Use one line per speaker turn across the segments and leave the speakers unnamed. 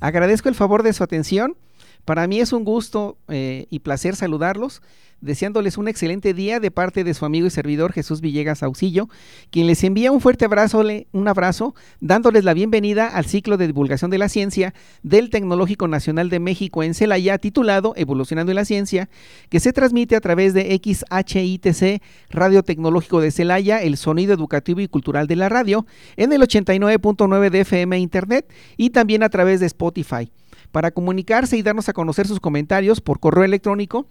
Agradezco el favor de su atención. Para mí es un gusto eh, y placer saludarlos deseándoles un excelente día de parte de su amigo y servidor Jesús Villegas Auxillo, quien les envía un fuerte abrazo, un abrazo, dándoles la bienvenida al ciclo de divulgación de la ciencia del Tecnológico Nacional de México en Celaya, titulado Evolucionando en la Ciencia, que se transmite a través de XHITC, Radio Tecnológico de Celaya, el sonido educativo y cultural de la radio, en el 89.9 de FM Internet y también a través de Spotify. Para comunicarse y darnos a conocer sus comentarios por correo electrónico,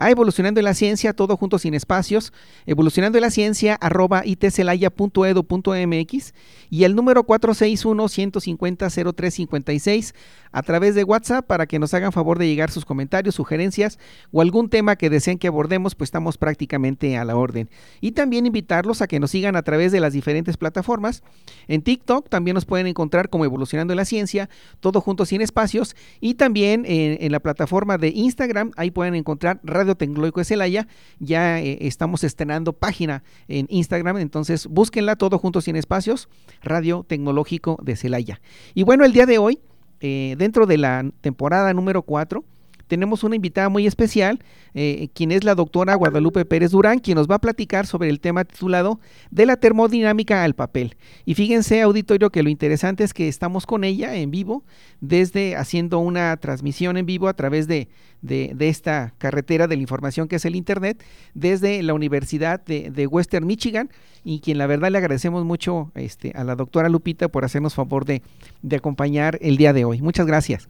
a Evolucionando en la Ciencia, todo junto sin espacios, evolucionando en la ciencia arroba itcelaya.edu.mx y el número 461-150-0356 a través de WhatsApp para que nos hagan favor de llegar sus comentarios, sugerencias o algún tema que deseen que abordemos, pues estamos prácticamente a la orden. Y también invitarlos a que nos sigan a través de las diferentes plataformas. En TikTok también nos pueden encontrar como Evolucionando en la Ciencia, todo junto sin espacios y también en, la plataforma de Instagram, ahí pueden encontrar Radio Tecnológico de Celaya. Ya eh, estamos estrenando página en Instagram, entonces búsquenla todo junto sin espacios, Radio Tecnológico de Celaya. Y bueno, el día de hoy, eh, dentro de la temporada número 4, tenemos una invitada muy especial, eh, quien es la doctora Guadalupe Pérez Durán, quien nos va a platicar sobre el tema titulado de la termodinámica al papel. Y fíjense, auditorio, que lo interesante es que estamos con ella en vivo, desde haciendo una transmisión en vivo a través de, de, esta carretera de la información que es el Internet, desde la Universidad de, Western Michigan, y quien la verdad le agradecemos mucho este, a la doctora Lupita por hacernos favor de, de acompañar el día de hoy. Muchas gracias.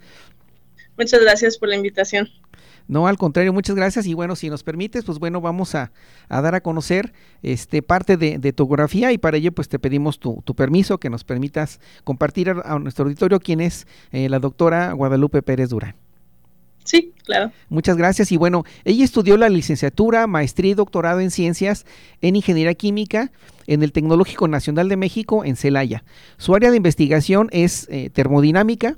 Muchas gracias por la invitación.
No, al contrario, muchas gracias. Y bueno, si nos permites, pues bueno, vamos a, dar a conocer este parte de, de, tu y para ello pues te pedimos tu, permiso que nos permitas compartir a, nuestro auditorio quién es eh, la doctora Guadalupe Pérez Durán.
Sí, claro.
Muchas gracias. Y bueno, ella estudió la licenciatura, maestría y doctorado en ciencias en ingeniería química en el Tecnológico Nacional de México en Celaya. Su área de investigación es eh, termodinámica,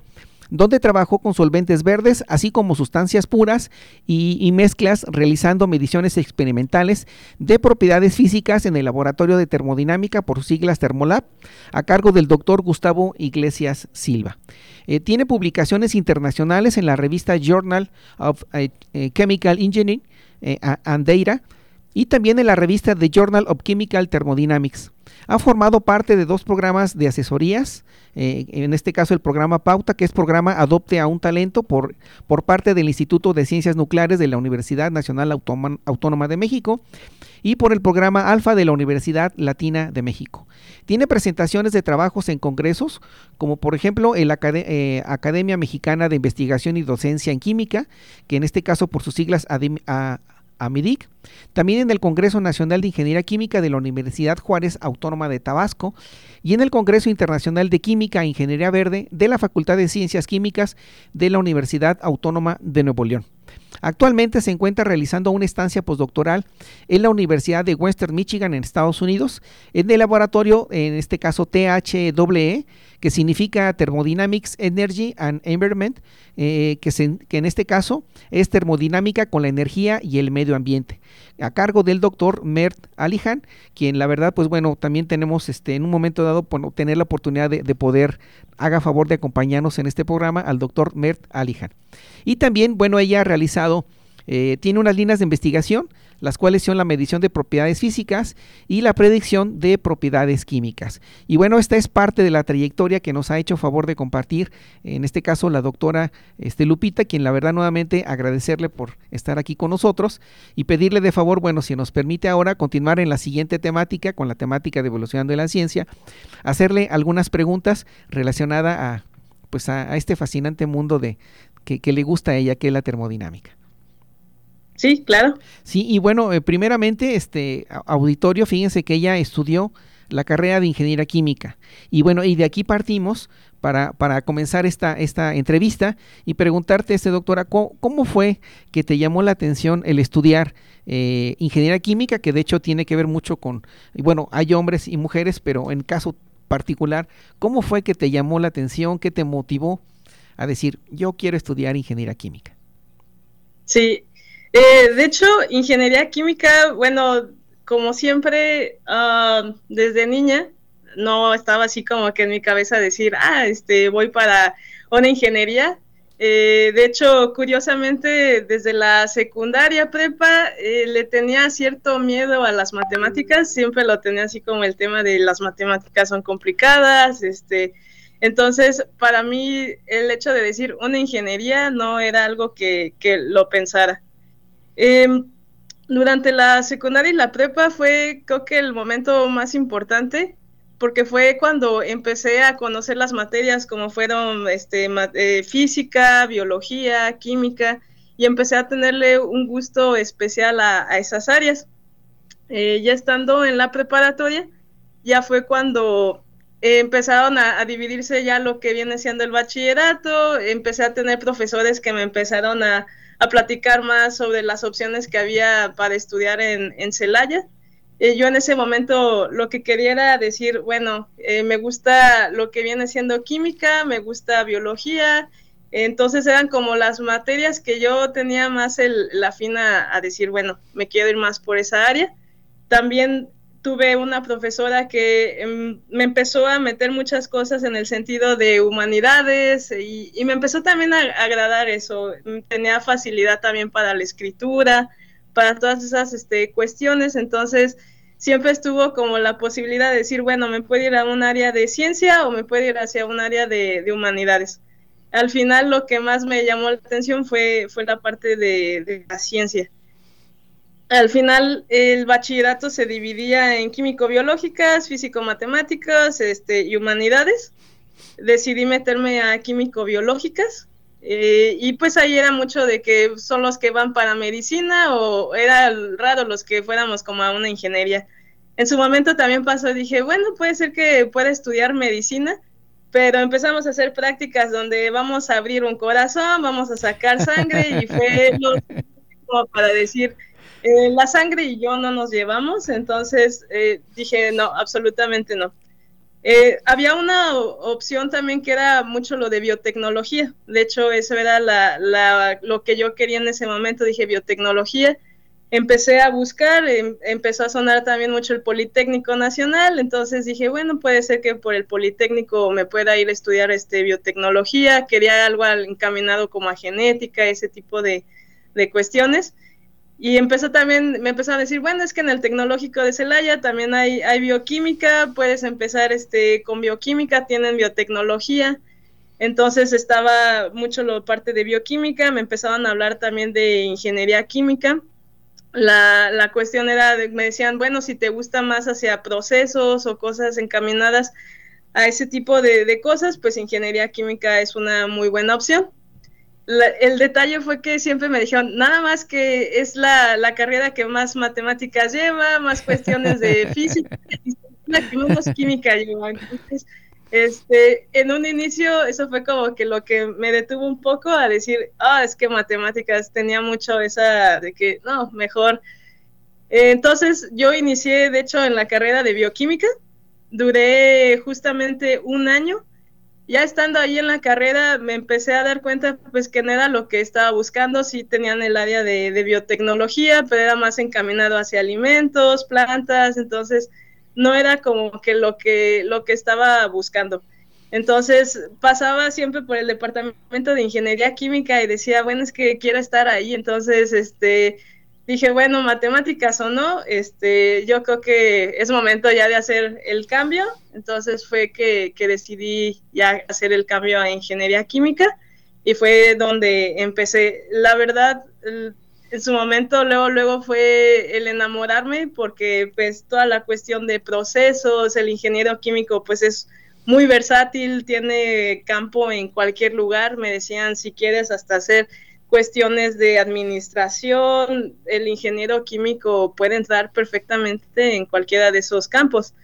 donde trabajó con solventes verdes, así como sustancias puras y, mezclas, realizando mediciones experimentales de propiedades físicas en el Laboratorio de Termodinámica, por siglas Termolab, a cargo del doctor Gustavo Iglesias Silva. Eh, tiene publicaciones internacionales en la revista Journal of eh, eh, Chemical Engineering, Andeira, y también en la revista The Journal of Chemical Thermodynamics. Ha formado parte de dos programas de asesorías, eh, en este caso el programa Pauta, que es programa Adopte a un Talento por, por parte del Instituto de Ciencias Nucleares de la Universidad Nacional Autónoma de México y por el programa Alfa de la Universidad Latina de México. Tiene presentaciones de trabajos en congresos, como por ejemplo la eh, Academia Mexicana de Investigación y Docencia en Química, que en este caso por sus siglas AMIDIC, también en el Congreso Nacional de Ingeniería Química de la Universidad Juárez Autónoma de Tabasco y en el Congreso Internacional de Química e Ingeniería Verde de la Facultad de Ciencias Químicas de la Universidad Autónoma de Nuevo León. Actualmente se encuentra realizando una estancia postdoctoral en la Universidad de Western Michigan en Estados Unidos, en el laboratorio, en este caso THWE, que significa Thermodynamics Energy and Environment, eh, que en este caso es termodinámica con la energía y el medio ambiente a cargo del doctor Mert Alihan, quien la verdad, pues bueno, también tenemos este, en un momento dado tener la oportunidad de, poder, haga favor de acompañarnos en este programa al doctor Mert Alihan. Y también, bueno, ella ha realizado, eh, tiene unas líneas de investigación las cuales son la medición de propiedades físicas y la predicción de propiedades químicas. Y bueno, esta es parte de la trayectoria que nos ha hecho favor de compartir, en este caso la doctora este, Lupita, quien la verdad nuevamente agradecerle por estar aquí con nosotros y pedirle de favor, bueno, si nos permite ahora continuar en la siguiente temática, con la temática de evolución de la ciencia, hacerle algunas preguntas relacionadas a, pues a, este fascinante mundo de, que le gusta a ella, que es la termodinámica.
Sí, claro.
Sí, y bueno, eh, primeramente, este auditorio, fíjense que ella estudió la carrera de ingeniería química. Y bueno, y de aquí partimos para, para comenzar esta, esta entrevista y preguntarte, este doctora, ¿cómo, fue que te llamó la atención el estudiar eh, ingeniería química, que de hecho tiene que ver mucho con, bueno, hay hombres y mujeres, pero en caso particular, ¿cómo fue que te llamó la atención, qué te motivó a decir, yo quiero estudiar ingeniería química?
Sí, eh, de hecho, ingeniería química, bueno, como siempre, ah, desde niña, no estaba así como que en mi cabeza decir, ah, este, voy para una ingeniería. Eh, de hecho, curiosamente, desde la secundaria prepa eh, le tenía cierto miedo a las matemáticas, siempre lo tenía así como el tema de las matemáticas son complicadas, este, entonces para mí el hecho de decir una ingeniería no era algo que, que lo pensara. Em, durante la secundaria y la prepa fue creo que el momento más importante porque fue cuando empecé a conocer las materias como fueron este, eh, física, biología, química y empecé a tenerle un gusto especial a, esas áreas. Eh, ya estando en la preparatoria, ya fue cuando empezaron a, a, dividirse ya lo que viene siendo el bachillerato, empecé a tener profesores que me empezaron a, a platicar más sobre las opciones que había para estudiar en, en Celaya. Eh, yo en ese momento lo que quería era decir, bueno, eh, me gusta lo que viene siendo química, me gusta biología, entonces eran como las materias que yo tenía más la fina a decir, bueno, me quiero ir más por esa área. También tuve una profesora que em, me empezó a meter muchas cosas en el sentido de humanidades y, me empezó también a, agradar eso. Tenía facilidad también para la escritura, para todas esas este, cuestiones, entonces siempre estuvo como la posibilidad de decir, bueno, me puedo ir a un área de ciencia o me puedo ir hacia un área de, humanidades. Al final lo que más me llamó la atención fue, fue la parte de, de la ciencia al final el bachillerato se dividía en químico-biológicas, físico-matemáticas este, y humanidades. Decidí meterme a químico-biológicas eh, y pues ahí era mucho de que son los que van para medicina o era raro los que fuéramos como a una ingeniería. En su momento también pasó, dije, bueno, puede ser que pueda estudiar medicina, pero empezamos a hacer prácticas donde vamos a abrir un corazón, vamos a sacar sangre y fue lo como para decir, eh, la sangre y yo no nos llevamos, entonces eh, dije, no, absolutamente no. Eh, había una opción también que era mucho lo de biotecnología. De hecho, eso era lo que yo quería en ese momento. Dije biotecnología. Empecé a buscar, em, empezó a sonar también mucho el Politécnico Nacional. Entonces dije, bueno, puede ser que por el Politécnico me pueda ir a estudiar este biotecnología. Quería algo encaminado como a genética, ese tipo de cuestiones. Y empezó también, me empezó a decir, bueno, es que en el tecnológico de Celaya también hay, hay bioquímica, puedes empezar este, con bioquímica, tienen biotecnología. Entonces estaba mucho lo parte de bioquímica, me empezaban a hablar también de ingeniería química. La, la cuestión era, me decían, bueno, si te gusta más hacia procesos o cosas encaminadas a ese tipo de, de cosas, pues ingeniería química es una muy buena opción el detalle fue que siempre me dijeron, nada más que es la, carrera que más matemáticas lleva, más cuestiones de física, la que menos química lleva. Entonces, este, en un inicio eso fue como que lo que me detuvo un poco a decir, ah, es que matemáticas tenía mucho esa de que, no, mejor. Entonces yo inicié, de hecho, en la carrera de bioquímica, duré justamente un año ya estando ahí en la carrera me empecé a dar cuenta pues que no era lo que estaba buscando, sí tenían el área de, biotecnología, pero era más encaminado hacia alimentos, plantas, entonces no era como que lo que, lo que estaba buscando. Entonces pasaba siempre por el departamento de ingeniería química y decía, bueno, es que quiero estar ahí, entonces este dije, bueno, matemáticas o no, este, yo creo que es momento ya de hacer el cambio. Entonces fue que, decidí ya hacer el cambio a ingeniería química y fue donde empecé. La verdad, en su momento luego, luego fue el enamorarme porque pues toda la cuestión de procesos, el ingeniero químico pues es muy versátil, tiene campo en cualquier lugar. Me decían, si quieres hasta hacer cuestiones de administración, el ingeniero químico puede entrar perfectamente en cualquiera de esos campos.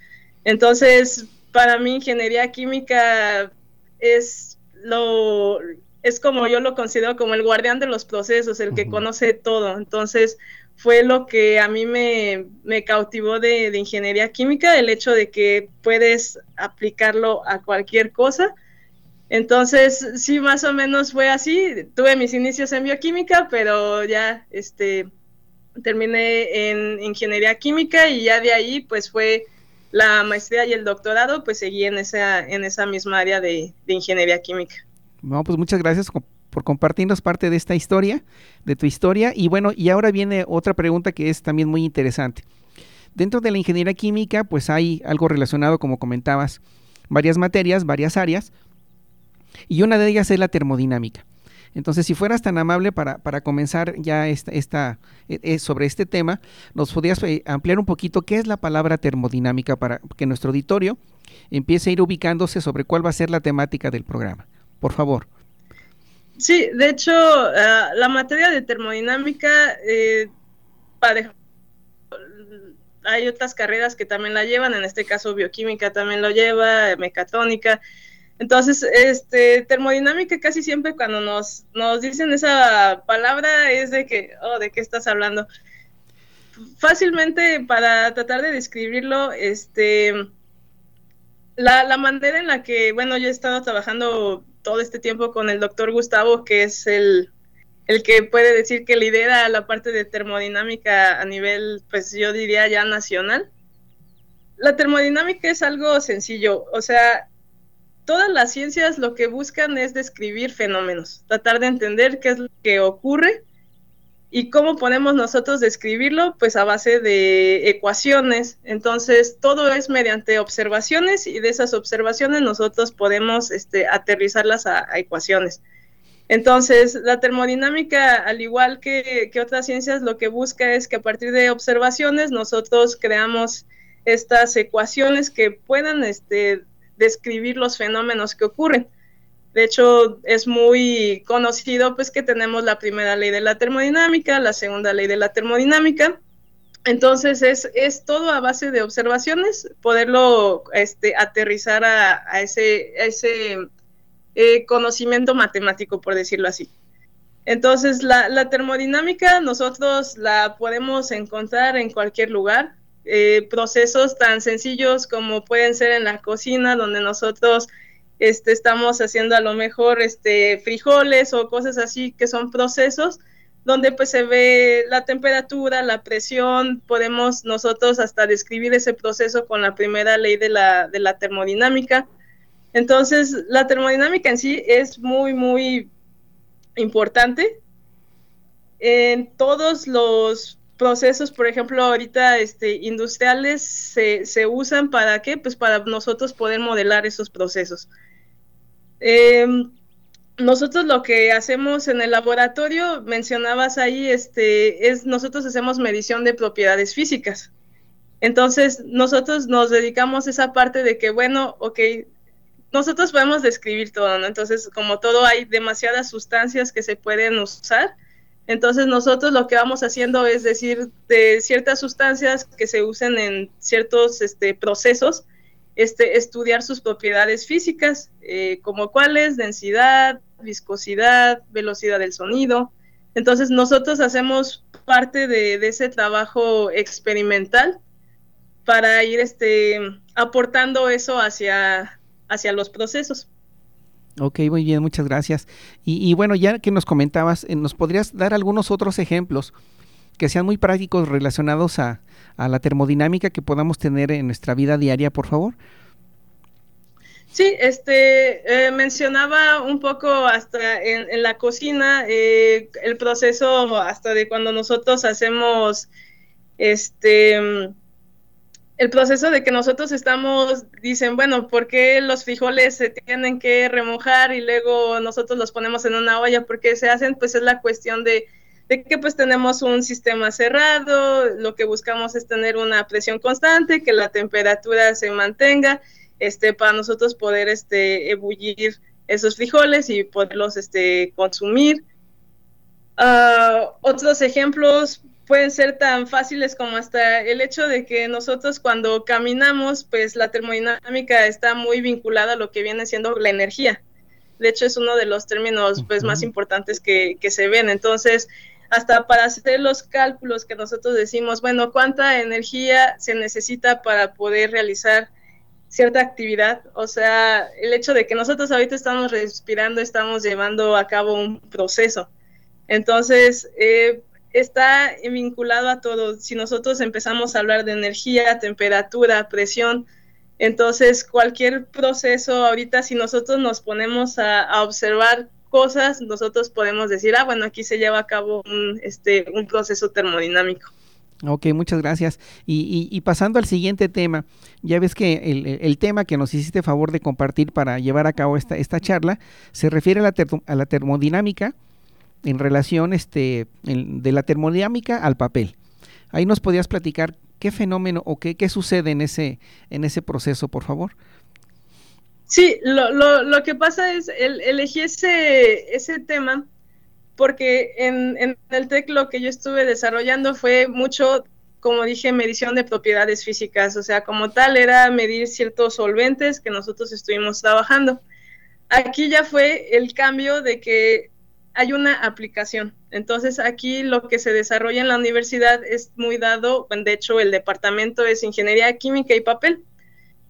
Entonces, para mí ingeniería química es lo es como yo lo considero como el guardián de los procesos, el que conoce todo. Entonces, fue lo que a mí me, cautivó de, ingeniería química, el hecho de que puedes aplicarlo a cualquier cosa. Entonces, sí, más o menos fue así. Tuve mis inicios en bioquímica, pero ya este, terminé en ingeniería química y ya de ahí, pues fue la maestría y el doctorado, pues seguí en esa, en esa misma área de, de ingeniería química.
Bueno, pues muchas gracias por compartirnos parte de esta historia, de tu historia. Y bueno, y ahora viene otra pregunta que es también muy interesante. Dentro de la ingeniería química, pues hay algo relacionado, como comentabas, varias materias, varias áreas, y una de ellas es la termodinámica. Entonces, si fueras tan amable para, para comenzar ya esta, esta e, e, sobre este tema, nos podrías eh, ampliar un poquito qué es la palabra termodinámica para que nuestro auditorio empiece a ir ubicándose sobre cuál va a ser la temática del programa. Por favor.
Sí, de hecho, ah, la materia de termodinámica, eh, hay otras carreras que también la llevan, en este caso bioquímica también lo lleva, mecatrónica. Entonces, este, termodinámica casi siempre cuando nos, nos dicen esa palabra es de que, oh, ¿de qué estás hablando? Fácilmente para tratar de describirlo, este, la, la manera en la que, bueno, yo he estado trabajando todo este tiempo con el doctor Gustavo, que es el, el que puede decir que lidera la parte de termodinámica a nivel, pues yo diría ya nacional. La termodinámica es algo sencillo, o sea, todas las ciencias lo que buscan es describir fenómenos, tratar de entender qué es lo que ocurre ¿Y cómo podemos nosotros describirlo? Pues a base de ecuaciones. Entonces, todo es mediante observaciones y de esas observaciones nosotros podemos este, aterrizarlas a, ecuaciones. Entonces, la termodinámica, al igual que, otras ciencias, lo que busca es que a partir de observaciones nosotros creamos estas ecuaciones que puedan este, describir los fenómenos que ocurren. De hecho, es muy conocido pues que tenemos la primera ley de la termodinámica, la segunda ley de la termodinámica. Entonces es, es todo a base de observaciones, poderlo este, aterrizar a, ese, ese eh, conocimiento matemático, por decirlo así. Entonces la, la, termodinámica nosotros la podemos encontrar en cualquier lugar. Eh, procesos tan sencillos como pueden ser en la cocina, donde nosotros este, estamos haciendo a lo mejor este, frijoles o cosas así que son procesos donde pues se ve la temperatura, la presión, podemos nosotros hasta describir ese proceso con la primera ley de la, de la termodinámica. Entonces, la termodinámica en sí es muy, muy importante. En todos los procesos, por ejemplo, ahorita este, industriales se, usan para qué? Pues para nosotros poder modelar esos procesos. Em, nosotros lo que hacemos en el laboratorio, mencionabas ahí, este, es nosotros hacemos medición de propiedades físicas. Entonces, nosotros nos dedicamos a esa parte de que, bueno, ok, nosotros podemos describir todo, ¿no? Entonces, como todo, hay demasiadas sustancias que se pueden usar. Entonces, nosotros lo que vamos haciendo es decir de ciertas sustancias que se usen en ciertos este, procesos, este, estudiar sus propiedades físicas, eh, como cuáles, densidad, viscosidad, velocidad del sonido. Entonces nosotros hacemos parte de, ese trabajo experimental para ir este, aportando eso hacia, hacia los procesos.
Ok, muy bien, muchas gracias. Y, bueno, ya que nos comentabas, eh, ¿nos podrías dar algunos otros ejemplos que sean muy prácticos relacionados a, a la termodinámica que podamos tener en nuestra vida diaria, por favor?
Sí, este eh, mencionaba un poco hasta en, la cocina eh, el proceso hasta de cuando nosotros hacemos este el proceso de que nosotros estamos dicen bueno por qué los frijoles se tienen que remojar y luego nosotros los ponemos en una olla porque se hacen pues es la cuestión de de que pues tenemos un sistema cerrado, lo que buscamos es tener una presión constante, que la temperatura se mantenga, este, para nosotros poder este, ebullir esos frijoles y poderlos este, consumir. Ah, otros ejemplos pueden ser tan fáciles como hasta el hecho de que nosotros cuando caminamos, pues la termodinámica está muy vinculada a lo que viene siendo la energía. De hecho, es uno de los términos pues, más importantes que, que se ven. Entonces, hasta para hacer los cálculos que nosotros decimos, bueno, cuánta energía se necesita para poder realizar cierta actividad. O sea, el hecho de que nosotros ahorita estamos respirando, estamos llevando a cabo un proceso. Entonces, eh, está vinculado a todo. Si nosotros empezamos a hablar de energía, temperatura, presión, entonces cualquier proceso, ahorita si nosotros nos ponemos a, observar cosas, nosotros podemos decir, ah, bueno, aquí se lleva a cabo un, este, un proceso termodinámico.
Ok, muchas gracias. Y, pasando al siguiente tema, ya ves que el, tema que nos hiciste favor de compartir para llevar a cabo esta, esta charla se refiere a la, a la termodinámica en relación este, de la termodinámica al papel. Ahí nos podías platicar qué fenómeno o qué, qué sucede en ese, en ese proceso, por favor.
Sí, lo, lo, lo que pasa es, el, elegí ese, ese tema porque en, en, el TEC lo que yo estuve desarrollando fue mucho, como dije, medición de propiedades físicas, o sea, como tal era medir ciertos solventes que nosotros estuvimos trabajando. Aquí ya fue el cambio de que hay una aplicación. Entonces aquí lo que se desarrolla en la universidad es muy dado, de hecho el departamento es ingeniería química y papel.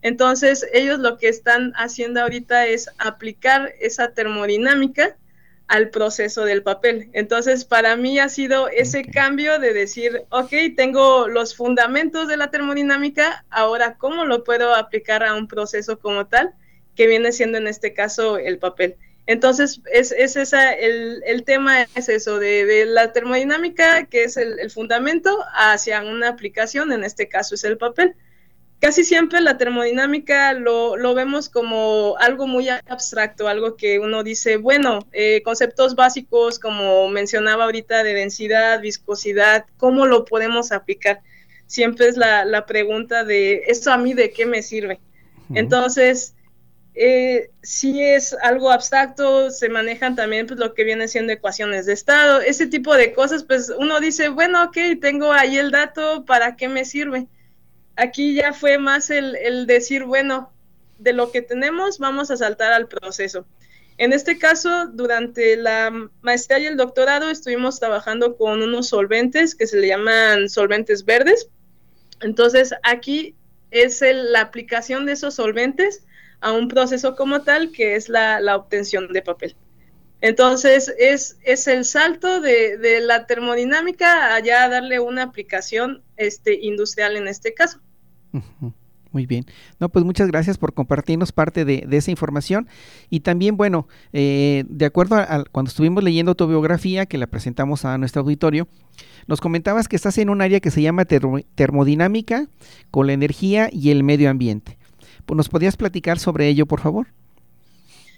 Entonces ellos lo que están haciendo ahorita es aplicar esa termodinámica al proceso del papel. Entonces para mí ha sido ese cambio de decir, ok, tengo los fundamentos de la termodinámica, ahora cómo lo puedo aplicar a un proceso como tal, que viene siendo en este caso el papel. Entonces, es, es esa, el, el, tema es eso, de, la termodinámica, que es el, fundamento, hacia una aplicación, en este caso es el papel. Casi siempre la termodinámica lo, lo vemos como algo muy abstracto, algo que uno dice, bueno, eh, conceptos básicos como mencionaba ahorita de densidad, viscosidad, ¿cómo lo podemos aplicar? Siempre es la, la pregunta de, ¿esto a mí de qué me sirve? Entonces, eh, es algo abstracto, se manejan también pues, lo que viene siendo ecuaciones de estado, ese tipo de cosas, pues uno dice, bueno, ok, tengo ahí el dato, ¿para qué me sirve? Aquí ya fue más el, el decir, bueno, de lo que tenemos, vamos a saltar al proceso. En este caso, durante la maestría y el doctorado estuvimos trabajando con unos solventes que se le llaman solventes verdes. Entonces, aquí es la aplicación de esos solventes a un proceso como tal que es la, obtención de papel. Entonces, es, es el salto de, la termodinámica allá a darle una aplicación este, industrial en este caso.
Muy bien. No, pues muchas gracias por compartirnos parte de, esa información. Y también, bueno, eh, de acuerdo a, cuando estuvimos leyendo tu biografía, que la presentamos a nuestro auditorio, nos comentabas que estás en un área que se llama termodinámica con la energía y el medio ambiente. ¿Nos podías platicar sobre ello, por favor?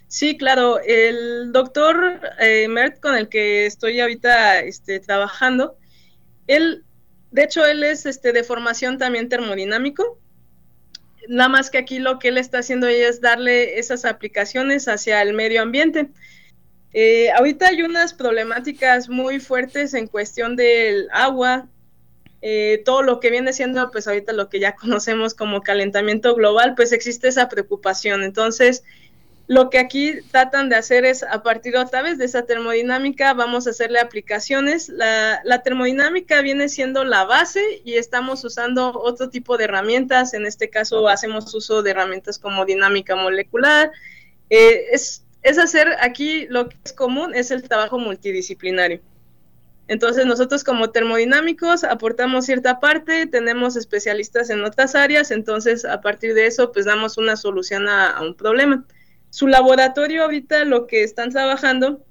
Sí, claro. El doctor eh, Mert, con el que estoy ahorita este, trabajando, él, de hecho, él es este, de formación también termodinámico. Nada más que aquí lo que él está haciendo es darle esas aplicaciones hacia el medio ambiente. Eh, ahorita hay unas problemáticas muy fuertes en cuestión del agua, eh, todo lo que viene siendo, pues ahorita lo que ya conocemos como calentamiento global, pues existe esa preocupación. Entonces, lo que aquí tratan de hacer es, a partir otra vez de esa termodinámica, vamos a hacerle aplicaciones. La, termodinámica viene siendo la base y estamos usando otro tipo de herramientas. En este caso, hacemos uso de herramientas como dinámica molecular. Eh, es, es hacer aquí lo que es común, es el trabajo multidisciplinario. Entonces nosotros como termodinámicos aportamos cierta parte, tenemos especialistas en otras áreas, entonces a partir de eso pues damos una solución a, un problema. Su laboratorio ahorita lo que están trabajando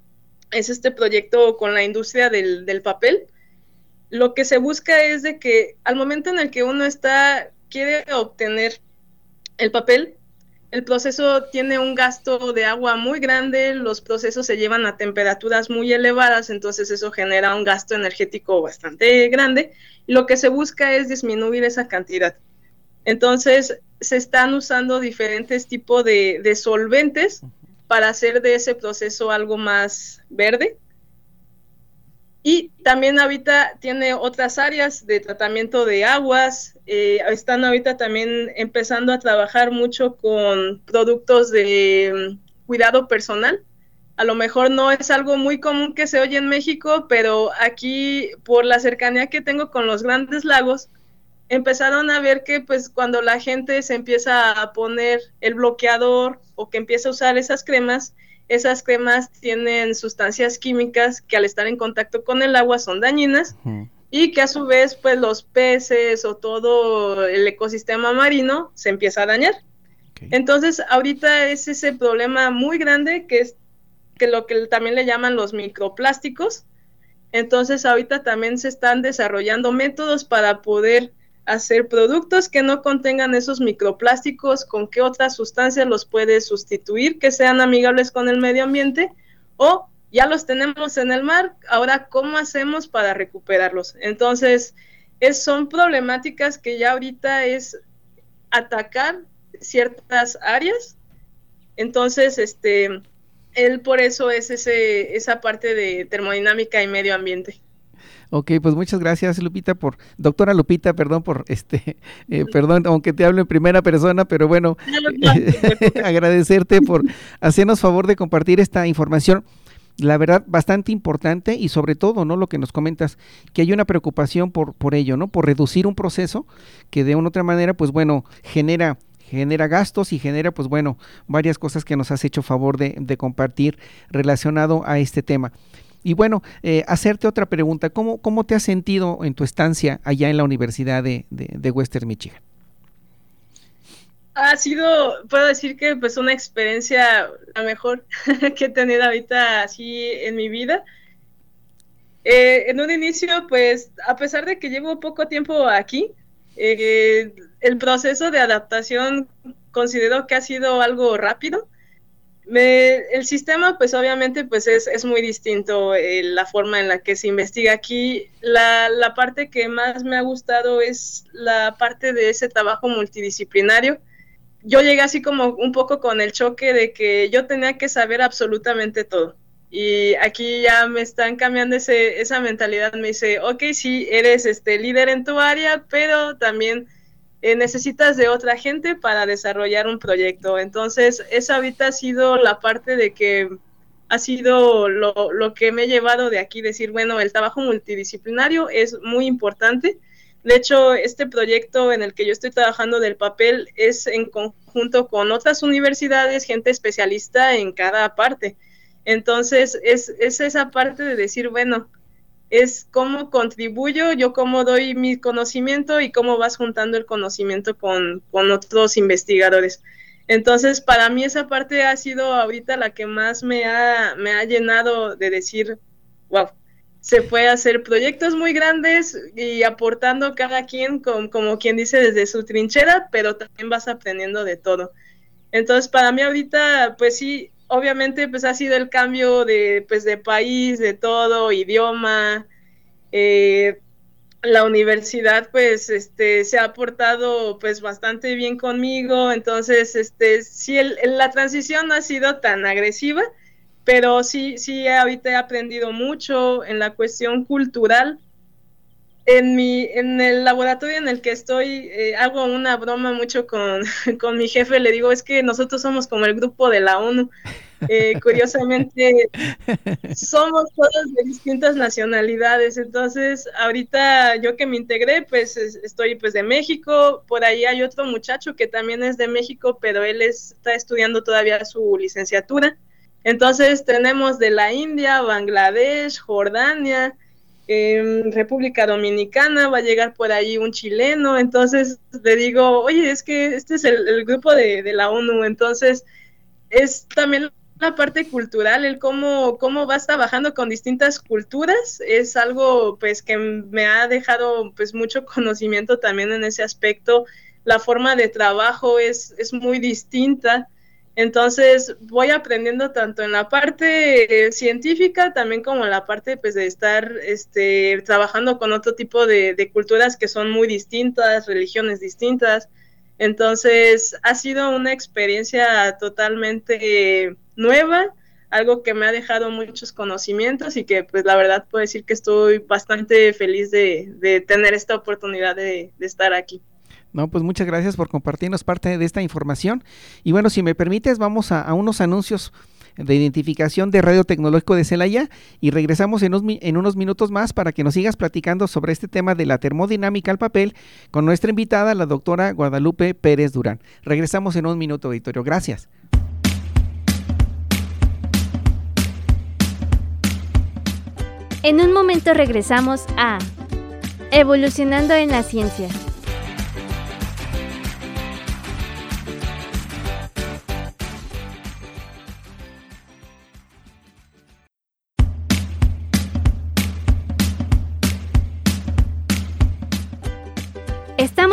es este proyecto con la industria del, del papel. Lo que se busca es de que al momento en el que uno está, quiere obtener el papel, el proceso tiene un gasto de agua muy grande, los procesos se llevan a temperaturas muy elevadas, entonces eso genera un gasto energético bastante grande. Y lo que se busca es disminuir esa cantidad. Entonces se están usando diferentes tipos de, de solventes para hacer de ese proceso algo más verde. Y también ahorita tiene otras áreas de tratamiento de aguas. Eh, están ahorita también empezando a trabajar mucho con productos de mm, cuidado personal. A lo mejor no es algo muy común que se oye en México, pero aquí por la cercanía que tengo con los grandes lagos, empezaron a ver que pues cuando la gente se empieza a poner el bloqueador o que empieza a usar esas cremas, esas cremas tienen sustancias químicas que al estar en contacto con el agua son dañinas y que a su vez pues los peces o todo el ecosistema marino se empieza a dañar. Entonces ahorita es ese problema muy grande que es que lo que también le llaman los microplásticos. Entonces ahorita también se están desarrollando métodos para poder hacer productos que no contengan esos microplásticos, con qué otras sustancias los puedes sustituir que sean amigables con el medio ambiente o ya los tenemos en el mar, ahora cómo hacemos para recuperarlos. Entonces, es, son problemáticas que ya ahorita es atacar ciertas áreas. Entonces, este, él por eso es ese, esa parte de termodinámica y medio ambiente.
Ok, pues muchas gracias Lupita por, doctora Lupita, perdón por este, eh, perdón, aunque te hablo en primera persona, pero bueno, agradecerte por hacernos favor de compartir esta información la verdad, bastante importante y sobre todo, ¿no? Lo que nos comentas, que hay una preocupación por, por ello, ¿no? Por reducir un proceso que de una otra manera, pues bueno, genera genera gastos y genera, pues bueno, varias cosas que nos has hecho favor de, de compartir relacionado a este tema. Y bueno, eh, hacerte otra pregunta, ¿Cómo, ¿cómo te has sentido en tu estancia allá en la Universidad de, de, Western Michigan?
Ha sido, puedo decir que pues una experiencia la mejor que he tenido ahorita así en mi vida. Eh, en un inicio, pues a pesar de que llevo poco tiempo aquí, eh, el proceso de adaptación considero que ha sido algo rápido el sistema, pues obviamente, pues es, muy distinto eh, la forma en la que se investiga aquí. La, la, parte que más me ha gustado es la parte de ese trabajo multidisciplinario. Yo llegué así como un poco con el choque de que yo tenía que saber absolutamente todo. Y aquí ya me están cambiando esa mentalidad. Me dice, ok, sí, eres este líder en tu área, pero también eh, necesitas de otra gente para desarrollar un proyecto. Entonces, esa ahorita ha sido la parte de que ha sido lo, lo que me he llevado de aquí, decir, bueno, el trabajo multidisciplinario es muy importante. De hecho, este proyecto en el que yo estoy trabajando del papel es en conjunto con otras universidades, gente especialista en cada parte. Entonces, es, es esa parte de decir, bueno, es cómo contribuyo, yo cómo doy mi conocimiento y cómo vas juntando el conocimiento con, otros investigadores. Entonces, para mí esa parte ha sido ahorita la que más me ha, me ha llenado de decir, wow, se puede hacer proyectos muy grandes y aportando cada quien, como quien dice, desde su trinchera, pero también vas aprendiendo de todo. Entonces, para mí ahorita, pues sí, obviamente pues ha sido el cambio de, pues, de país, de todo, idioma. Eh, la universidad pues este se ha portado pues bastante bien conmigo, entonces este sí la transición no ha sido tan agresiva, pero sí sí ahorita he aprendido mucho en la cuestión cultural. En mi en el laboratorio en el que estoy eh, hago una broma mucho con, con mi jefe, le digo, es que nosotros somos como el grupo de la ONU eh, curiosamente, somos todos de distintas nacionalidades. Entonces, ahorita yo que me integré, pues estoy pues de México. Por ahí hay otro muchacho que también es de México, pero él está estudiando todavía su licenciatura. Entonces, tenemos de la India, Bangladesh, Jordania. República Dominicana, va a llegar por ahí un chileno, entonces le digo, oye, es que este es el, el grupo de, de, la ONU, entonces es también la parte cultural, el cómo, cómo vas trabajando con distintas culturas, es algo pues que me ha dejado pues mucho conocimiento también en ese aspecto. La forma de trabajo es, es muy distinta. Entonces voy aprendiendo tanto en la parte eh, científica también como en la parte pues de estar este, trabajando con otro tipo de, de culturas que son muy distintas, religiones distintas. Entonces ha sido una experiencia totalmente nueva, algo que me ha dejado muchos conocimientos y que pues la verdad puedo decir que estoy bastante feliz de, tener esta oportunidad de, estar aquí.
No, pues muchas gracias por compartirnos parte de esta información. Y bueno, si me permites, vamos a, unos anuncios de identificación de Radio Tecnológico de Celaya y regresamos en unos, en unos, minutos más para que nos sigas platicando sobre este tema de la termodinámica al papel con nuestra invitada, la doctora Guadalupe Pérez Durán. Regresamos en un minuto, auditorio. Gracias.
En un momento regresamos a Evolucionando en la Ciencia.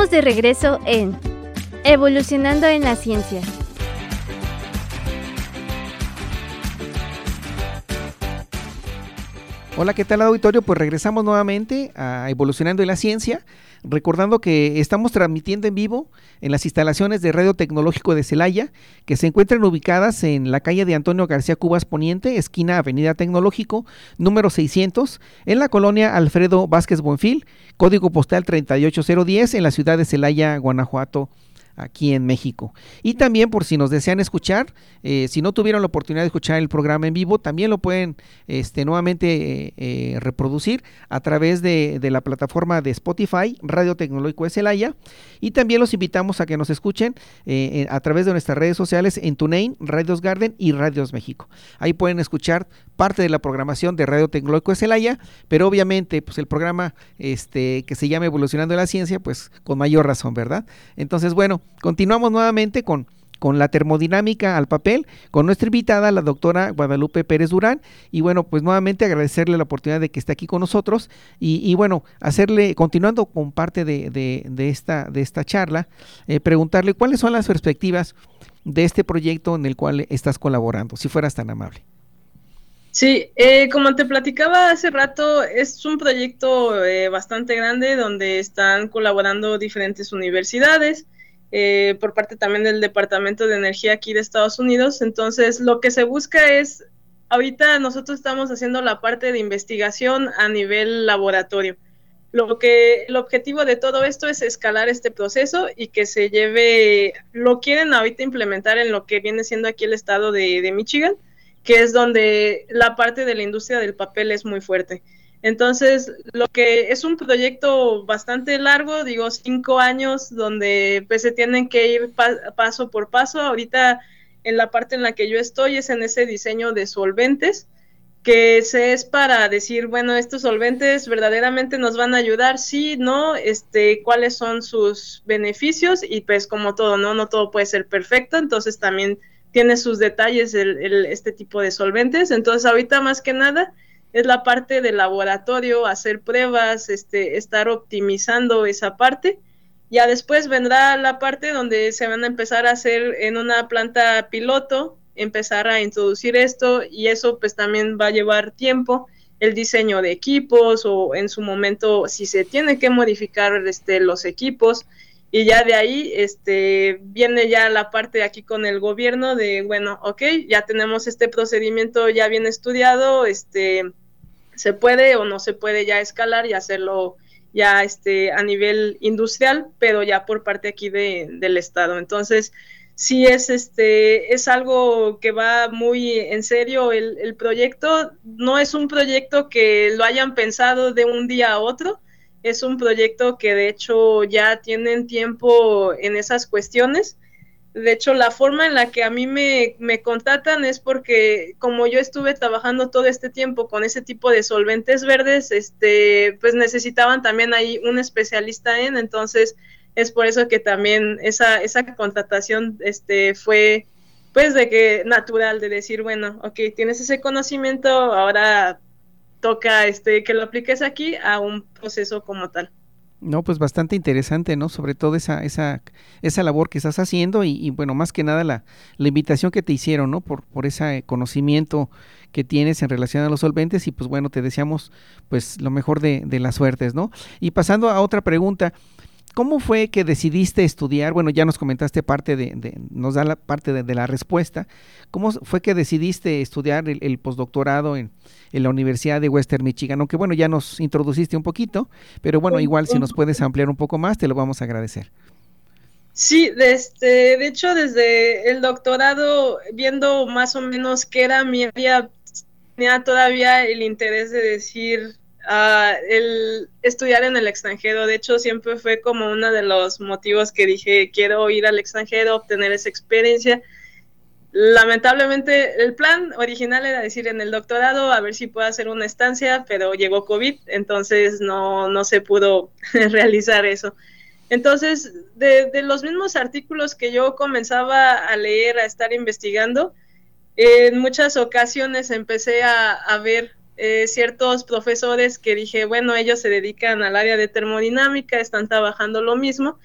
De regreso en Evolucionando en la Ciencia.
Hola, ¿qué tal auditorio? Pues regresamos nuevamente a Evolucionando en la Ciencia, recordando que estamos transmitiendo en vivo en las instalaciones de Radio Tecnológico de Celaya, que se encuentran ubicadas en la calle de Antonio García Cubas Poniente, esquina Avenida Tecnológico, número 600, en la colonia Alfredo Vázquez Buenfil, código postal 38010, en la ciudad de Celaya, Guanajuato, aquí en México. Y también por si nos desean escuchar, eh, si no tuvieron la oportunidad de escuchar el programa en vivo, también lo pueden este, nuevamente eh, eh, reproducir a través de, la plataforma de Spotify, Radio Tecnológico de Celaya. Y también los invitamos a que nos escuchen a través de nuestras redes sociales en TuneIn, Radios Garden y Radios México. Ahí pueden escuchar parte de la programación de Radio Tecnológico de Celaya, pero obviamente pues el programa este, que se llama Evolucionando la Ciencia, pues con mayor razón, ¿verdad? Entonces, bueno, Continuamos nuevamente con, con la termodinámica al papel, con nuestra invitada, la doctora Guadalupe Pérez Durán. Y bueno, pues nuevamente agradecerle la oportunidad de que esté aquí con nosotros y, bueno, hacerle, continuando con parte de, esta, de esta charla, eh, preguntarle cuáles son las perspectivas de este proyecto en el cual estás colaborando, si fueras tan amable.
Sí, eh, como te platicaba hace rato, es un proyecto eh, bastante grande donde están colaborando diferentes universidades eh, por parte también del Departamento de Energía aquí de Estados Unidos. Entonces, lo que se busca es, ahorita nosotros estamos haciendo la parte de investigación a nivel laboratorio. Lo que el objetivo de todo esto es escalar este proceso y que se lleve, lo quieren ahorita implementar en lo que viene siendo aquí el estado de, de Michigan, que es donde la parte de la industria del papel es muy fuerte. Entonces, lo que es un proyecto bastante largo, digo, cinco años, donde pues se tienen que ir paso por paso. Ahorita, en la parte en la que yo estoy, es en ese diseño de solventes, que es para decir, bueno, estos solventes verdaderamente nos van a ayudar, sí, no, este, cuáles son sus beneficios, y pues como todo, ¿no? No todo puede ser perfecto, entonces también tiene sus detalles este tipo de solventes. Entonces, ahorita más que nada es la parte del laboratorio, hacer pruebas, este, estar optimizando esa parte. Ya después vendrá la parte donde se van a empezar a hacer en una planta piloto, empezar a introducir esto y eso pues también va a llevar tiempo el diseño de equipos o en su momento si se tiene que modificar este, los equipos y ya de ahí este, viene ya la parte aquí con el gobierno de bueno, ok, ya tenemos este procedimiento ya bien estudiado, este, se puede o no se puede ya escalar y hacerlo ya este a nivel industrial, pero ya por parte aquí de, del estado. Entonces, sí es este es algo que va muy en serio el, el, proyecto. No es un proyecto que lo hayan pensado de un día a otro. Es un proyecto que de hecho ya tienen tiempo en esas cuestiones. De hecho, la forma en la que a mí me, me, contratan es porque como yo estuve trabajando todo este tiempo con ese tipo de solventes verdes, este, pues necesitaban también ahí un especialista en, entonces es por eso que también esa, esa contratación este, fue pues de que natural, de decir, bueno, ok, tienes ese conocimiento, ahora toca este, que lo apliques aquí a un proceso como tal.
No, pues bastante interesante, ¿no? Sobre todo esa, esa, esa labor que estás haciendo y, bueno, más que nada la, la, invitación que te hicieron, ¿no? Por, por ese conocimiento que tienes en relación a los solventes y pues bueno, te deseamos pues lo mejor de, de las suertes, ¿no? Y pasando a otra pregunta, ¿cómo fue que decidiste estudiar? Bueno, ya nos comentaste parte de, nos da la parte de, la respuesta. ¿Cómo fue que decidiste estudiar el, postdoctorado en, la Universidad de Western Michigan? Aunque bueno, ya nos introduciste un poquito, pero bueno, igual si nos puedes ampliar un poco más, te lo vamos a agradecer.
Sí, de, este, de hecho, desde el doctorado, viendo más o menos qué era mi área, tenía todavía el interés de decir el estudiar en el extranjero. De hecho, siempre fue como uno de los motivos que dije, quiero ir al extranjero, obtener esa experiencia. Lamentablemente, el plan original era decir en el doctorado, a ver si puedo hacer una estancia, pero llegó COVID, entonces no, no se pudo realizar eso. Entonces, de, de, los mismos artículos que yo comenzaba a leer, a estar investigando, en muchas ocasiones empecé a, a ver eh, ciertos profesores que dije, bueno, ellos se dedican al área de termodinámica, están trabajando lo mismo.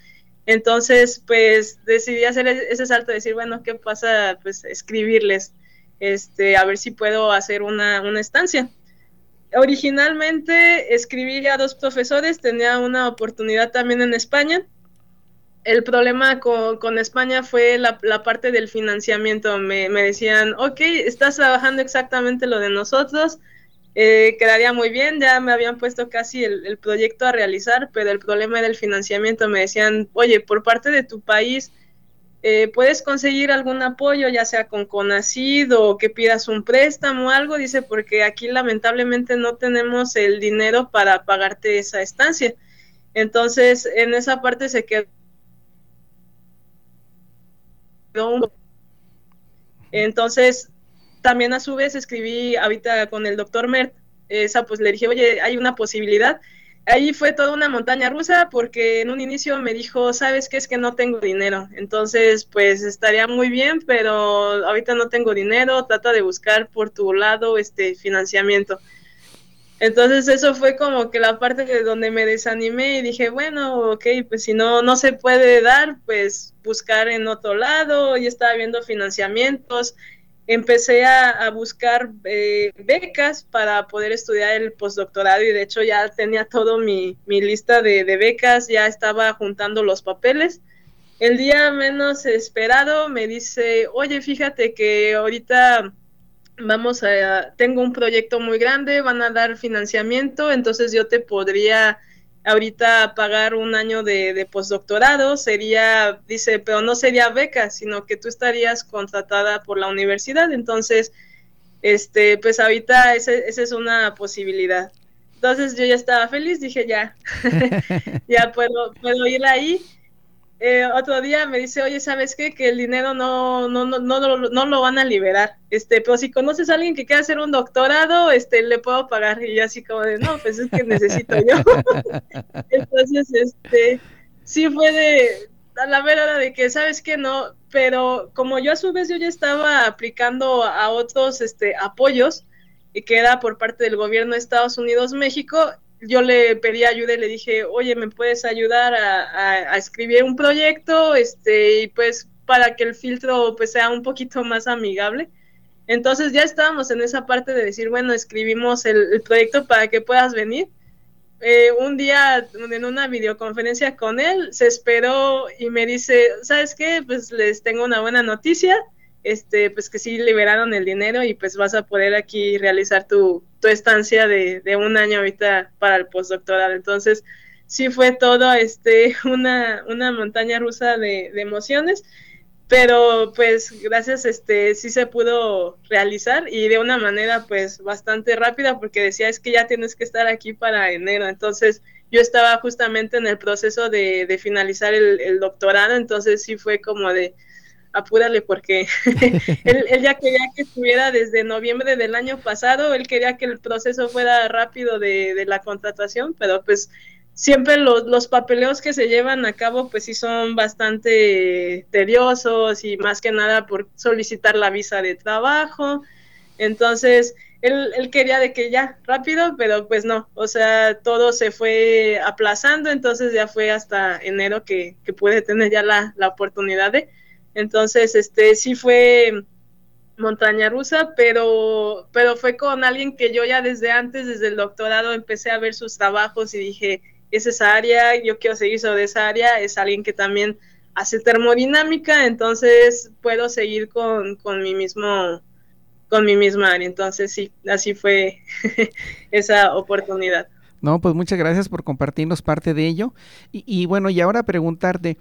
Entonces, pues decidí hacer e-, ese salto de decir, bueno, ¿qué pasa? Pues escribirles, este, a ver si puedo hacer una, una estancia. Originalmente escribí a dos profesores, tenía una oportunidad también en España. El problema con, con España fue la, la, parte del financiamiento. Me, me decían, ok, estás trabajando exactamente lo de nosotros, eh, quedaría muy bien, ya me habían puesto casi el, proyecto a realizar, pero el problema era el financiamiento. Me decían, oye, por parte de tu país, eh, ¿puedes conseguir algún apoyo, ya sea con CONACID o que pidas un préstamo o algo? Dice, porque aquí lamentablemente no tenemos el dinero para pagarte esa estancia. Entonces, en esa parte se quedó entonces, también a su vez escribí ahorita con el doctor Mert, esa pues le dije, oye, hay una posibilidad. Ahí fue toda una montaña rusa porque en un inicio me dijo, sabes qué es que no tengo dinero, entonces pues estaría muy bien, pero ahorita no tengo dinero, trata de buscar por tu lado este financiamiento. Entonces eso fue como que la parte de donde me desanimé y dije, bueno, ok, pues si no, no se puede dar, pues buscar en otro lado, y estaba viendo financiamientos, empecé a, buscar eh, becas para poder estudiar el postdoctorado y de hecho ya tenía todo mi, lista de, becas, ya estaba juntando los papeles. El día menos esperado me dice, oye, fíjate que ahorita vamos a, tengo un proyecto muy grande, van a dar financiamiento, entonces yo te podría ahorita pagar un año de, postdoctorado sería, dice, pero no sería beca, sino que tú estarías contratada por la universidad. Entonces, este, pues ahorita esa es una posibilidad. Entonces yo ya estaba feliz, dije ya, ya puedo, puedo ir ahí eh, otro día me dice, oye, ¿sabes qué? Que el dinero no, no, no, no, no, lo van a liberar. Este, pero si conoces a alguien que quiera hacer un doctorado, este, le puedo pagar. Y así como de, no, pues es que necesito yo. Entonces, este, sí fue de, a la verdad de que, ¿sabes qué? No, pero como yo a su vez yo ya estaba aplicando a otros, este, apoyos, y que era por parte del gobierno de Estados Unidos, México, yo le pedí ayuda y le dije, oye, ¿me puedes ayudar a, escribir un proyecto? Este, y pues para que el filtro pues sea un poquito más amigable. Entonces ya estábamos en esa parte de decir, bueno, escribimos el, proyecto para que puedas venir. Eh, un día en una videoconferencia con él, se esperó y me dice, ¿sabes qué? Pues les tengo una buena noticia este, pues que sí liberaron el dinero y pues vas a poder aquí realizar tu, tu estancia de, de, un año ahorita para el postdoctorado. Entonces, sí fue todo este, una, una montaña rusa de, de, emociones, pero pues gracias, este, sí se pudo realizar y de una manera pues bastante rápida porque decía es que ya tienes que estar aquí para enero. Entonces, yo estaba justamente en el proceso de, de finalizar el, el doctorado, entonces sí fue como de apúrale porque él, ya quería que estuviera desde noviembre del año pasado, él quería que el proceso fuera rápido de, la contratación, pero pues siempre los, los, papeleos que se llevan a cabo pues sí son bastante tediosos y más que nada por solicitar la visa de trabajo, entonces él, él quería de que ya rápido, pero pues no, o sea, todo se fue aplazando, entonces ya fue hasta enero que, que pude tener ya la, la oportunidad de entonces, este sí fue montaña rusa, pero, pero fue con alguien que yo ya desde antes, desde el doctorado, empecé a ver sus trabajos y dije, es esa área, yo quiero seguir sobre esa área, es alguien que también hace termodinámica, entonces puedo seguir con, con mi mismo con mi misma área. Entonces sí, así fue esa oportunidad.
No, pues muchas gracias por compartirnos parte de ello. Y, bueno, y ahora preguntarte,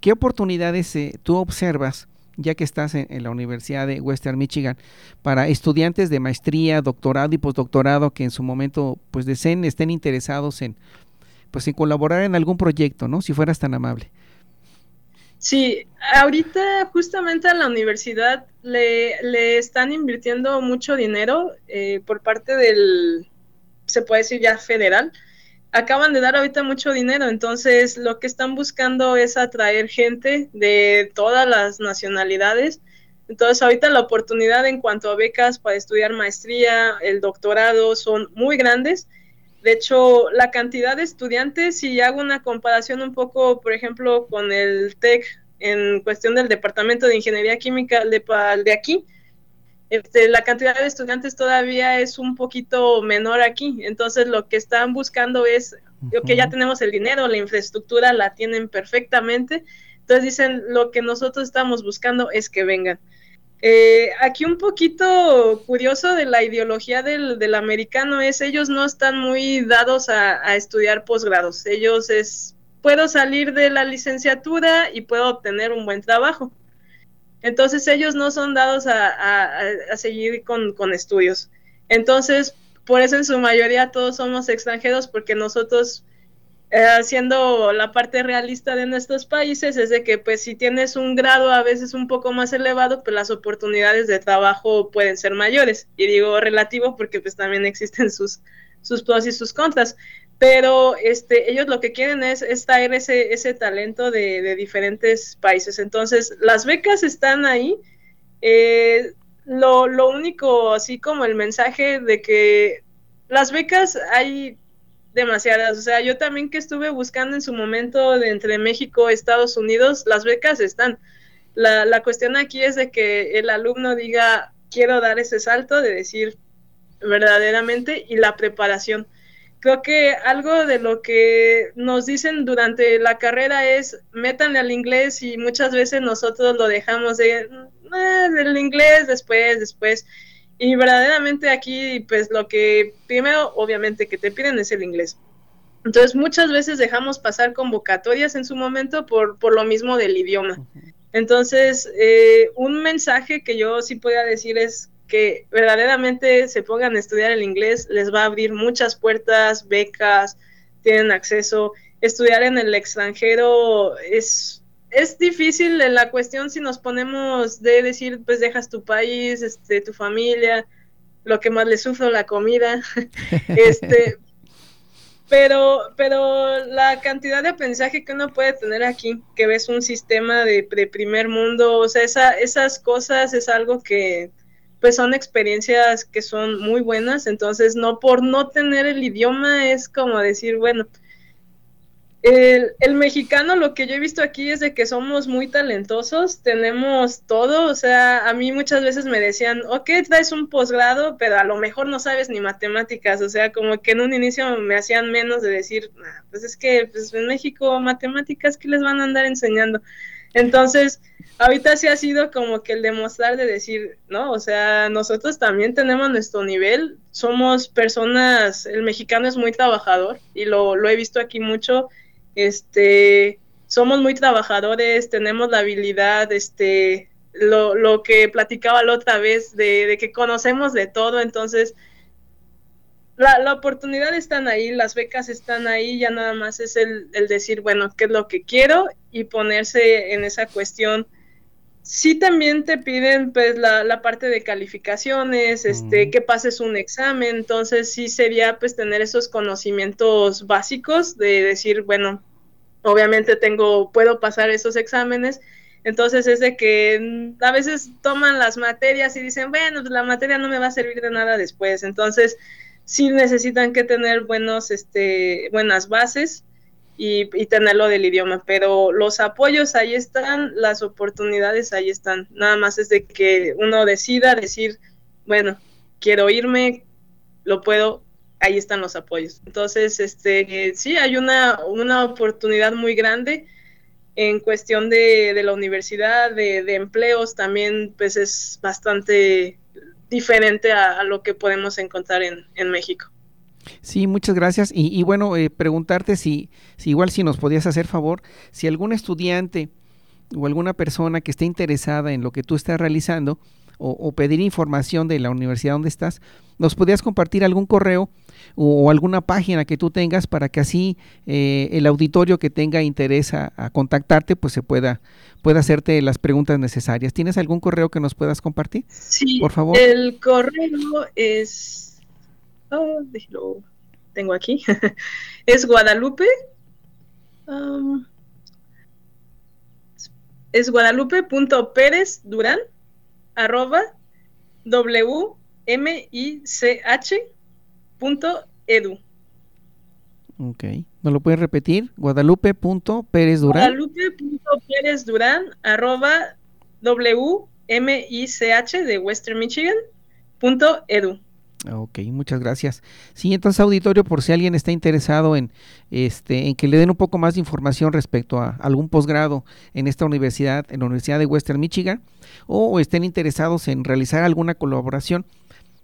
¿qué oportunidades eh, tú observas, ya que estás en, la Universidad de Western Michigan, para estudiantes de maestría, doctorado y postdoctorado que en su momento pues deseen, estén interesados en, pues en colaborar en algún proyecto, ¿no? Si fueras tan amable.
Sí, ahorita justamente a la universidad le, le están invirtiendo mucho dinero eh, por parte del, se puede decir ya federal. Acaban de dar ahorita mucho dinero, entonces lo que están buscando es atraer gente de todas las nacionalidades. Entonces ahorita la oportunidad en cuanto a becas para estudiar maestría, el doctorado son muy grandes de hecho, la cantidad de estudiantes, si hago una comparación un poco, por ejemplo, con el TEC en cuestión del Departamento de Ingeniería Química de, de aquí, este, la cantidad de estudiantes todavía es un poquito menor aquí. Entonces, lo que están buscando es que ya tenemos el dinero, la infraestructura la tienen perfectamente. Entonces, dicen, lo que nosotros estamos buscando es que vengan. Eh, aquí un poquito curioso de la ideología del, del, americano es ellos no están muy dados a, estudiar posgrados. Ellos es, puedo salir de la licenciatura y puedo obtener un buen trabajo. Entonces ellos no son dados a, seguir con, estudios. Entonces, por eso en su mayoría todos somos extranjeros porque nosotros haciendo eh, la parte realista de nuestros países es de que pues si tienes un grado a veces un poco más elevado, pues las oportunidades de trabajo pueden ser mayores. Y digo relativo porque pues también existen sus, sus pros y sus contras. Pero este, ellos lo que quieren es, traer ese, talento de, diferentes países. Entonces, las becas están ahí. Eh, lo, lo único, así como el mensaje de que las becas hay demasiadas. O sea, yo también que estuve buscando en su momento de entre México Estados Unidos, las becas están. La, la cuestión aquí es de que el alumno diga, quiero dar ese salto, de decir verdaderamente, y la preparación. Creo que algo de lo que nos dicen durante la carrera es métanle al inglés y muchas veces nosotros lo dejamos de, ah, del inglés después, después. Y verdaderamente aquí, pues lo que primero, obviamente, que te piden es el inglés. Entonces, muchas veces dejamos pasar convocatorias en su momento por, por lo mismo del idioma. Entonces, eh, un mensaje que yo sí podría decir es que verdaderamente se pongan a estudiar el inglés, les va a abrir muchas puertas, becas, tienen acceso. Estudiar en el extranjero es es difícil la cuestión si nos ponemos de decir, pues dejas tu país, este, tu familia, lo que más le sufro, la comida, este, pero, pero la cantidad de aprendizaje que uno puede tener aquí, que ves un sistema de, primer mundo, o sea, esa, esas cosas es algo que, pues son experiencias que son muy buenas, entonces no por no tener el idioma es como decir, bueno, el, mexicano, lo que yo he visto aquí es de que somos muy talentosos, tenemos todo, o sea, a mí muchas veces me decían, ok, traes un posgrado, pero a lo mejor no sabes ni matemáticas, o sea, como que en un inicio me hacían menos de decir, pues es que pues en México matemáticas, ¿qué les van a andar enseñando? Entonces, ahorita sí ha sido como que el demostrar de decir, no, o sea, nosotros también tenemos nuestro nivel, somos personas, el mexicano es muy trabajador y lo, he visto aquí mucho este, somos muy trabajadores, tenemos la habilidad, este, lo, lo que platicaba la otra vez, de, que conocemos de todo, entonces la, la, oportunidad están ahí, las becas están ahí, ya nada más es el, el decir, bueno, qué es lo que quiero y ponerse en esa cuestión. Sí también te piden pues la, la parte de calificaciones, este, que pases un examen, entonces sí sería pues tener esos conocimientos básicos de decir, bueno, obviamente tengo, puedo pasar esos exámenes, entonces es de que a veces toman las materias y dicen, bueno, pues la materia no me va a servir de nada después, entonces sí necesitan que tener buenos, este, buenas bases y, tenerlo del idioma, pero los apoyos ahí están, las oportunidades ahí están, nada más es de que uno decida decir, bueno, quiero irme, lo puedo ahí están los apoyos. Entonces, este, sí, hay una, una oportunidad muy grande en cuestión de, de la universidad, de, de, empleos, también pues es bastante diferente a, lo que podemos encontrar en, en México.
Sí, muchas gracias. Y, y bueno, eh, preguntarte si, si igual si nos podías hacer favor, si algún estudiante o alguna persona que esté interesada en lo que tú estás realizando o, o pedir información de la universidad donde estás, nos podías compartir algún correo o, o alguna página que tú tengas para que así eh, el auditorio que tenga interés a, a, contactarte pues se pueda pueda hacerte las preguntas necesarias. ¿Tienes algún correo que nos puedas compartir?
Sí,
por favor.
El correo es oh, tengo aquí. es Guadalupe. Um, es guadalupe.pérez durán arroba wmich.edu.
Ok, ¿no lo puedes repetir? Guadalupe.pérez Durán.
Guadalupe.pérez Durán arroba wmich de Western Michigan punto edu.
Ok, muchas gracias. Sí, entonces auditorio, por si alguien está interesado en, este, en que le den un poco más de información respecto a algún posgrado en esta universidad, en la Universidad de Western Michigan, o, estén interesados en realizar alguna colaboración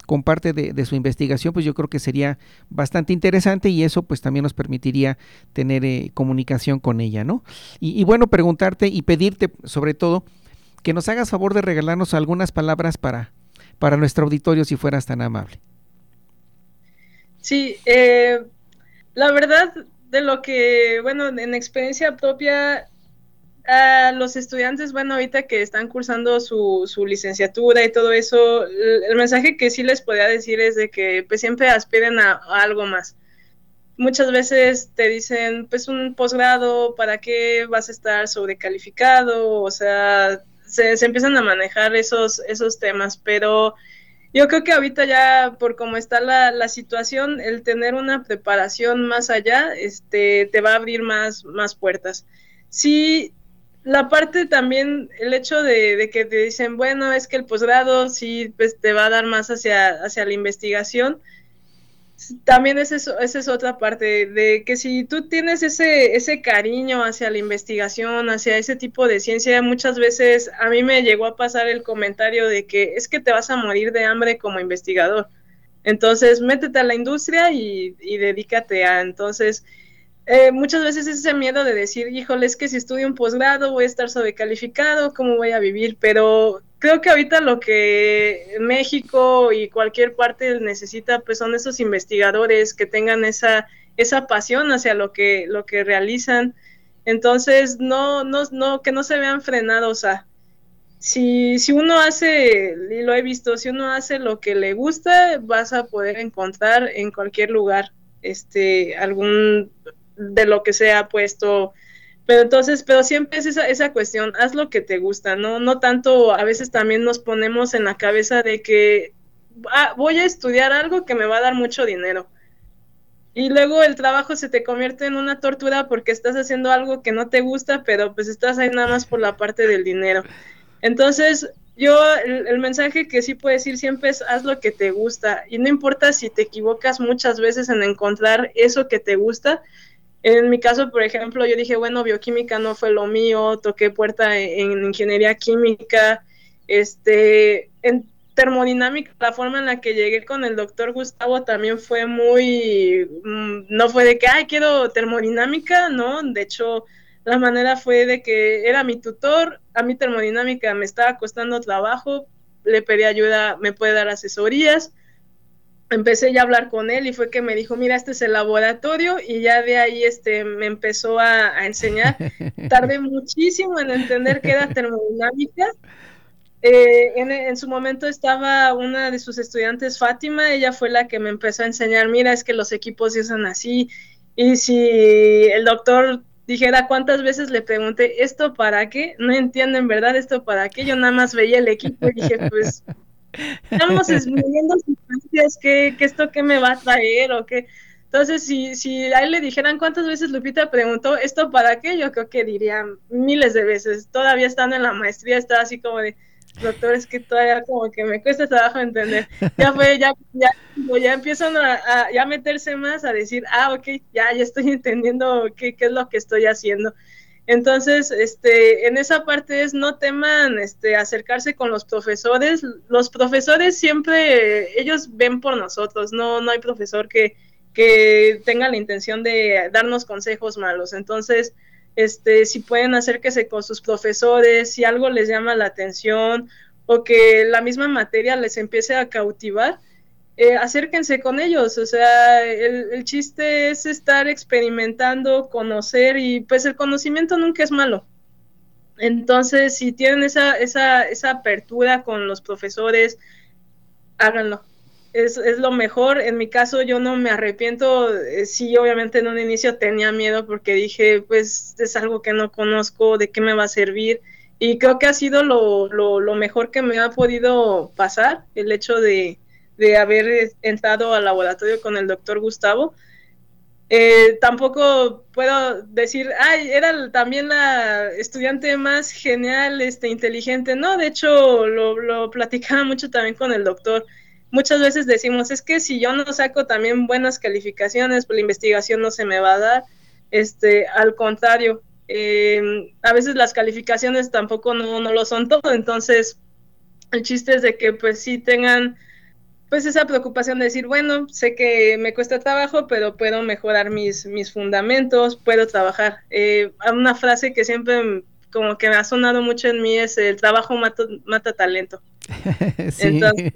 con parte de, de, su investigación, pues yo creo que sería bastante interesante y eso pues también nos permitiría tener eh, comunicación con ella, ¿no? Y, y bueno, preguntarte y pedirte sobre todo que nos hagas favor de regalarnos algunas palabras para, para nuestro auditorio si fueras tan amable.
Sí, eh, la verdad de lo que, bueno, en experiencia propia, a los estudiantes, bueno, ahorita que están cursando su, su licenciatura y todo eso, el, mensaje que sí les podría decir es de que pues siempre aspiren a, a algo más. Muchas veces te dicen, pues un posgrado, ¿para qué vas a estar sobrecalificado? O sea, se, se, empiezan a manejar esos, esos temas, pero yo creo que ahorita ya por cómo está la, la, situación, el tener una preparación más allá, este, te va a abrir más, más puertas. Sí, la parte también, el hecho de, de, que te dicen, bueno, es que el posgrado sí pues, te va a dar más hacia, hacia la investigación, también es eso, esa es otra parte, de que si tú tienes ese, ese cariño hacia la investigación, hacia ese tipo de ciencia, muchas veces a mí me llegó a pasar el comentario de que es que te vas a morir de hambre como investigador. Entonces, métete a la industria y, dedícate a, entonces, eh, muchas veces ese miedo de decir, híjole, es que si estudio un posgrado voy a estar sobrecalificado, ¿cómo voy a vivir? Pero creo que ahorita lo que México y cualquier parte necesita, pues son esos investigadores que tengan esa, esa pasión hacia lo que, lo que realizan. Entonces, no, no, no, que no se vean frenados a, si, si uno hace, y lo he visto, si uno hace lo que le gusta, vas a poder encontrar en cualquier lugar este algún de lo que sea puesto. Pero entonces, pero siempre es esa, esa cuestión, haz lo que te gusta, ¿no? No tanto, a veces también nos ponemos en la cabeza de que ah, voy a estudiar algo que me va a dar mucho dinero. Y luego el trabajo se te convierte en una tortura porque estás haciendo algo que no te gusta, pero pues estás ahí nada más por la parte del dinero. Entonces, yo el, el, mensaje que sí puedo decir siempre es haz lo que te gusta y no importa si te equivocas muchas veces en encontrar eso que te gusta, en mi caso, por ejemplo, yo dije, bueno, bioquímica no fue lo mío, toqué puerta en, en ingeniería química, este, en termodinámica, la forma en la que llegué con el doctor Gustavo también fue muy, mmm, no fue de que, ay, quiero termodinámica, no, de hecho, la manera fue de que era mi tutor, a mí termodinámica me estaba costando trabajo, le pedí ayuda, me puede dar asesorías, empecé ya a hablar con él y fue que me dijo, mira, este es el laboratorio y ya de ahí este, me empezó a, a enseñar. Tardé muchísimo en entender qué era termodinámica. Eh, en, en, su momento estaba una de sus estudiantes, Fátima, ella fue la que me empezó a enseñar, mira, es que los equipos se usan así y si el doctor dijera cuántas veces le pregunté, ¿esto para qué? No entienden, ¿verdad? ¿Esto para qué? Yo nada más veía el equipo y dije, pues estamos viviendo circunstancias que, que, esto qué me va a traer o qué. Entonces, si, si a él le dijeran cuántas veces Lupita preguntó esto para qué, yo creo que diría miles de veces. Todavía estando en la maestría, estaba así como de, doctor, es que todavía como que me cuesta trabajo entender. Ya fue, ya, ya, ya empiezan a, ya meterse más, a decir, ah, ok, ya, ya estoy entendiendo qué, qué es lo que estoy haciendo. Entonces, este, en esa parte es no teman este, acercarse con los profesores. Los profesores siempre, ellos ven por nosotros, no, no hay profesor que, que tenga la intención de darnos consejos malos. Entonces, este, si pueden acérquese con sus profesores, si algo les llama la atención o que la misma materia les empiece a cautivar, eh, acérquense con ellos. O sea, el, chiste es estar experimentando, conocer y pues el conocimiento nunca es malo. Entonces, si tienen esa, esa, esa apertura con los profesores, háganlo es, es, lo mejor. En mi caso, yo no me arrepiento. Eh, sí, obviamente en un inicio tenía miedo porque dije, pues es algo que no conozco, de qué me va a servir. Y creo que ha sido lo, lo, lo mejor que me ha podido pasar, el hecho de, de haber entrado al laboratorio con el doctor Gustavo. Eh, tampoco puedo decir, ay, era también la estudiante más genial, este, inteligente. No, de hecho, lo, platicaba mucho también con el doctor muchas veces decimos, es que si yo no saco también buenas calificaciones, pues la investigación no se me va a dar. Este, al contrario, em, a veces las calificaciones tampoco no, no, lo son todo, entonces el chiste es de que pues sí tengan pues esa preocupación de decir, bueno, sé que me cuesta trabajo, pero puedo mejorar mis, mis fundamentos, puedo trabajar. Eh, una frase que siempre como que me ha sonado mucho en mí es el trabajo mata, mata talento. Entonces,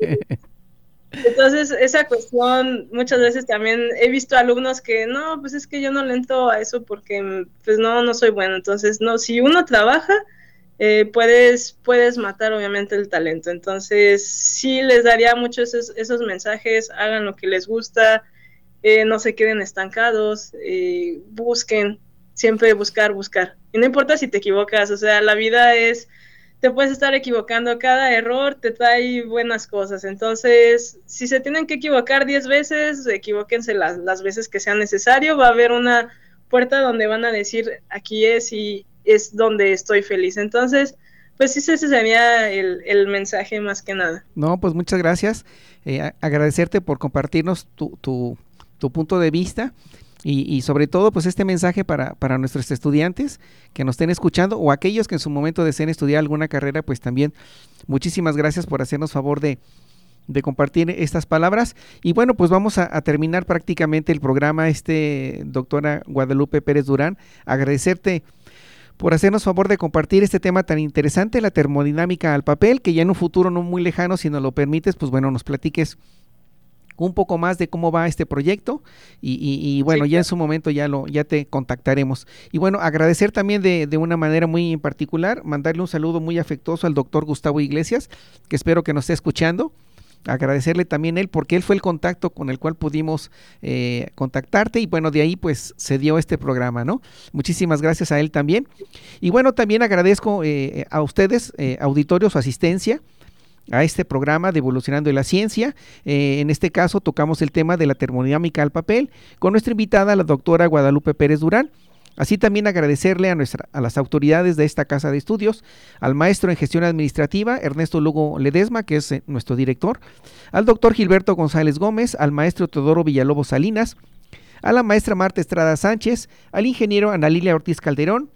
entonces, esa cuestión, muchas veces también he visto alumnos que no, pues es que yo no le entro a eso porque pues no, no soy bueno. Entonces, no, si uno trabaja, eh, puedes, puedes matar obviamente el talento. Entonces, sí les daría muchos esos, mensajes, hagan lo que les gusta, eh, no se queden estancados, eh, busquen, siempre buscar, buscar. Y no importa si te equivocas, o sea, la vida es te puedes estar equivocando. Cada error te trae buenas cosas. Entonces, si se tienen que equivocar 10 veces, equivóquense las, las veces que sea necesario. Va a haber una puerta donde van a decir, aquí es y es donde estoy feliz. Entonces, pues sí, ese sería el, el mensaje más que nada.
No, pues muchas gracias. Eh, agradecerte por compartirnos tu, tu, tu punto de vista y, sobre todo, pues este mensaje para, para nuestros estudiantes que nos estén escuchando o aquellos que en su momento deseen estudiar alguna carrera, pues también muchísimas gracias por hacernos favor de, compartir estas palabras. Y bueno, pues vamos a, terminar prácticamente el programa, este doctora Guadalupe Pérez Durán, agradecerte por hacernos favor de compartir este tema tan interesante, la termodinámica al papel, que ya en un futuro no muy lejano, si nos lo permites, pues bueno, nos platiques un poco más de cómo va este proyecto y, bueno, ya en su momento ya lo ya te contactaremos. Y bueno, agradecer también de, de, una manera muy particular, mandarle un saludo muy afectuoso al doctor Gustavo Iglesias, que espero que nos esté escuchando. Agradecerle también él porque él fue el contacto con el cual pudimos eh, contactarte y bueno, de ahí pues se dio este programa, ¿no? Muchísimas gracias a él también. Y bueno, también agradezco eh, a ustedes, eh, auditorio, su asistencia a este programa de Evolucionando la Ciencia. Eh, en este caso tocamos el tema de la termodinámica al papel con nuestra invitada, la doctora Guadalupe Pérez Durán. Así también agradecerle a, nuestra, a las autoridades de esta casa de estudios, al maestro en gestión administrativa, Ernesto Lugo Ledesma, que es eh, nuestro director, al doctor Gilberto González Gómez, al maestro Teodoro Villalobos Salinas, a la maestra Marta Estrada Sánchez, al ingeniero Ana Lilia Ortiz Calderón,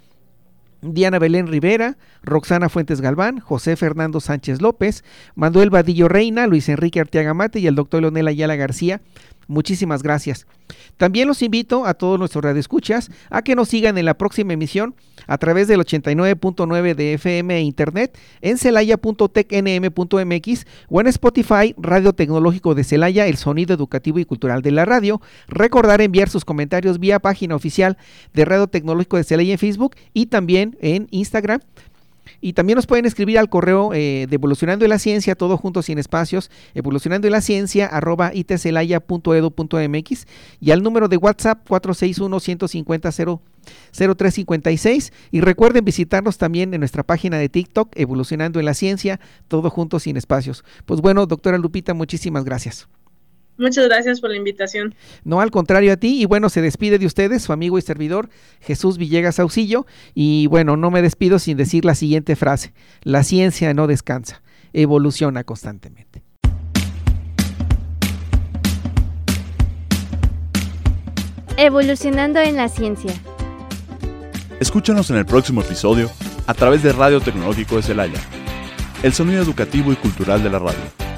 Diana Belén Rivera, Roxana Fuentes Galván, José Fernando Sánchez López, Manuel Vadillo Reina, Luis Enrique Arteaga Mate y el doctor Leonel Ayala García, Muchísimas gracias. También los invito a todos nuestros radioescuchas a que nos sigan en la próxima emisión a través del 89.9 de FM e Internet en celaya.tecnm.mx o en Spotify Radio Tecnológico de Celaya, el sonido educativo y cultural de la radio. Recordar enviar sus comentarios vía página oficial de Radio Tecnológico de Celaya en Facebook y también en Instagram. Y también nos pueden escribir al correo eh, de Evolucionando en la Ciencia, todo junto sin espacios, evolucionando en la ciencia, arroba itcelaya.edu.mx y al número de WhatsApp 461-150-0356. Y recuerden visitarnos también en nuestra página de TikTok, Evolucionando en la Ciencia, todo junto sin espacios. Pues bueno, doctora Lupita, muchísimas gracias.
Muchas gracias por la invitación.
No, al contrario a ti. Y bueno, se despide de ustedes su amigo y servidor Jesús Villegas Auxillo. Y bueno, no me despido sin decir la siguiente frase. La ciencia no descansa, evoluciona constantemente.
Evolucionando en la ciencia.
Escúchanos en el próximo episodio a través de Radio Tecnológico de Celaya, el sonido educativo y cultural de la radio.